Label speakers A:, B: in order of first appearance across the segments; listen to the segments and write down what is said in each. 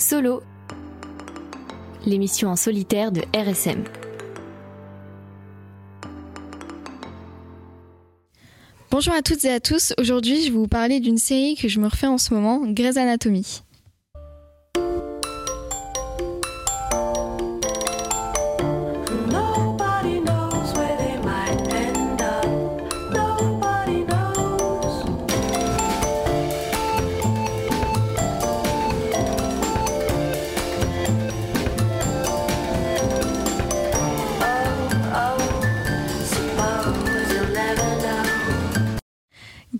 A: Solo, l'émission en solitaire de RSM.
B: Bonjour à toutes et à tous, aujourd'hui je vais vous parler d'une série que je me refais en ce moment, Grey's Anatomy.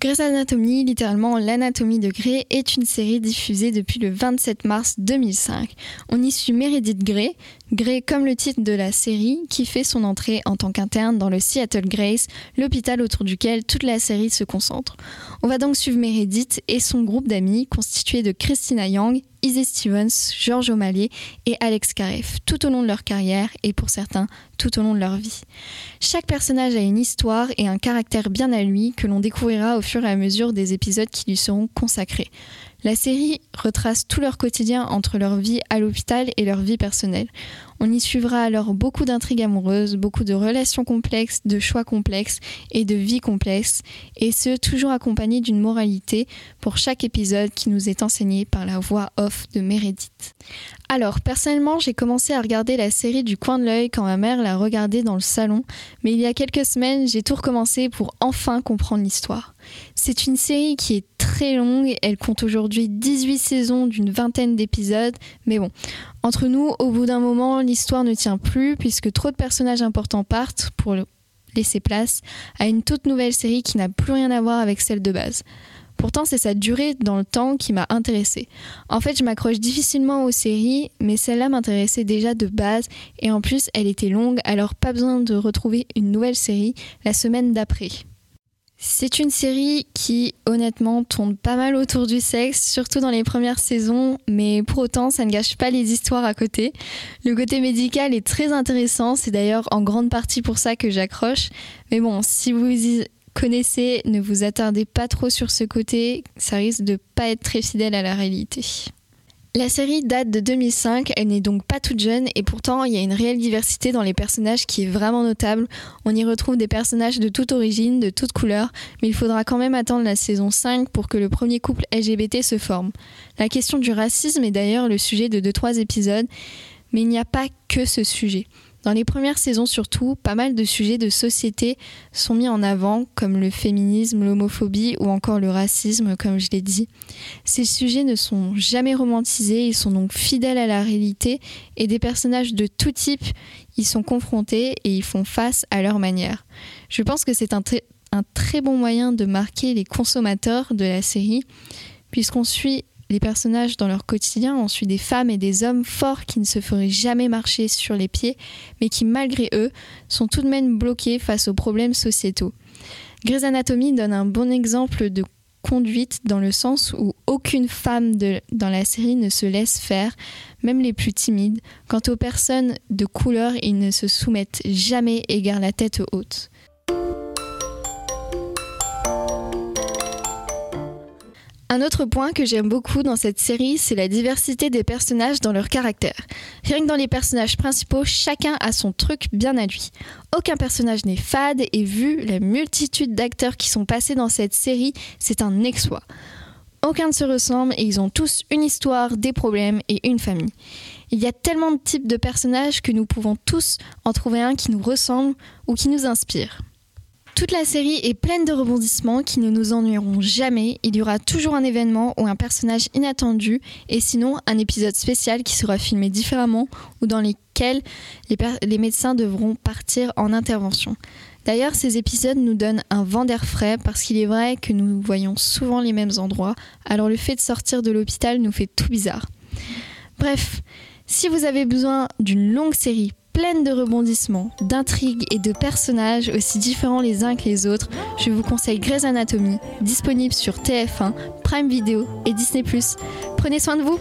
B: Grey's Anatomy, littéralement l'anatomie de Grey, est une série diffusée depuis le 27 mars 2005. On y suit Meredith Grey, Grey comme le titre de la série, qui fait son entrée en tant qu'interne dans le Seattle Grace, l'hôpital autour duquel toute la série se concentre. On va donc suivre Meredith et son groupe d'amis constitué de Christina Young, Izzy Stevens, George O'Malley et Alex Kareff, tout au long de leur carrière et pour certains tout au long de leur vie. Chaque personnage a une histoire et un caractère bien à lui que l'on découvrira au fur et à mesure des épisodes qui lui seront consacrés. La série retrace tout leur quotidien entre leur vie à l'hôpital et leur vie personnelle. On y suivra alors beaucoup d'intrigues amoureuses, beaucoup de relations complexes, de choix complexes et de vies complexes, et ce toujours accompagné d'une moralité pour chaque épisode qui nous est enseigné par la voix off de Meredith. Alors, personnellement, j'ai commencé à regarder la série du coin de l'œil quand ma mère l'a regardée dans le salon, mais il y a quelques semaines, j'ai tout recommencé pour enfin comprendre l'histoire. C'est une série qui est très longue, elle compte aujourd'hui 18 saisons d'une vingtaine d'épisodes, mais bon, entre nous, au bout d'un moment, l'histoire ne tient plus puisque trop de personnages importants partent pour laisser place à une toute nouvelle série qui n'a plus rien à voir avec celle de base. Pourtant, c'est sa durée dans le temps qui m'a intéressée. En fait, je m'accroche difficilement aux séries, mais celle-là m'intéressait déjà de base, et en plus, elle était longue, alors pas besoin de retrouver une nouvelle série la semaine d'après. C'est une série qui, honnêtement, tourne pas mal autour du sexe, surtout dans les premières saisons, mais pour autant, ça ne gâche pas les histoires à côté. Le côté médical est très intéressant, c'est d'ailleurs en grande partie pour ça que j'accroche. Mais bon, si vous y connaissez, ne vous attardez pas trop sur ce côté, ça risque de pas être très fidèle à la réalité. La série date de 2005, elle n'est donc pas toute jeune et pourtant il y a une réelle diversité dans les personnages qui est vraiment notable. On y retrouve des personnages de toute origine, de toute couleur, mais il faudra quand même attendre la saison 5 pour que le premier couple LGBT se forme. La question du racisme est d'ailleurs le sujet de 2-3 épisodes, mais il n'y a pas que ce sujet. Dans les premières saisons surtout, pas mal de sujets de société sont mis en avant, comme le féminisme, l'homophobie ou encore le racisme, comme je l'ai dit. Ces sujets ne sont jamais romantisés, ils sont donc fidèles à la réalité et des personnages de tout type y sont confrontés et y font face à leur manière. Je pense que c'est un, un très bon moyen de marquer les consommateurs de la série, puisqu'on suit les personnages dans leur quotidien, on suit des femmes et des hommes forts qui ne se feraient jamais marcher sur les pieds, mais qui malgré eux sont tout de même bloqués face aux problèmes sociétaux. Grey's Anatomy donne un bon exemple de conduite dans le sens où aucune femme dans la série ne se laisse faire, même les plus timides. Quant aux personnes de couleur, ils ne se soumettent jamais et gardent la tête haute. Un autre point que j'aime beaucoup dans cette série, c'est la diversité des personnages dans leur caractère. Rien que dans les personnages principaux, chacun a son truc bien à lui. Aucun personnage n'est fade et vu la multitude d'acteurs qui sont passés dans cette série, c'est un exploit. Aucun ne se ressemble et ils ont tous une histoire, des problèmes et une famille. Il y a tellement de types de personnages que nous pouvons tous en trouver un qui nous ressemble ou qui nous inspire. Toute la série est pleine de rebondissements qui ne nous ennuieront jamais. Il y aura toujours un événement ou un personnage inattendu et sinon un épisode spécial qui sera filmé différemment ou dans lesquels les, médecins devront partir en intervention. D'ailleurs, ces épisodes nous donnent un vent d'air frais parce qu'il est vrai que nous voyons souvent les mêmes endroits, alors le fait de sortir de l'hôpital nous fait tout bizarre. Bref, si vous avez besoin d'une longue série pleine de rebondissements, d'intrigues et de personnages aussi différents les uns que les autres, je vous conseille Grey's Anatomy, disponible sur TF1, Prime Video et Disney+. Prenez soin de vous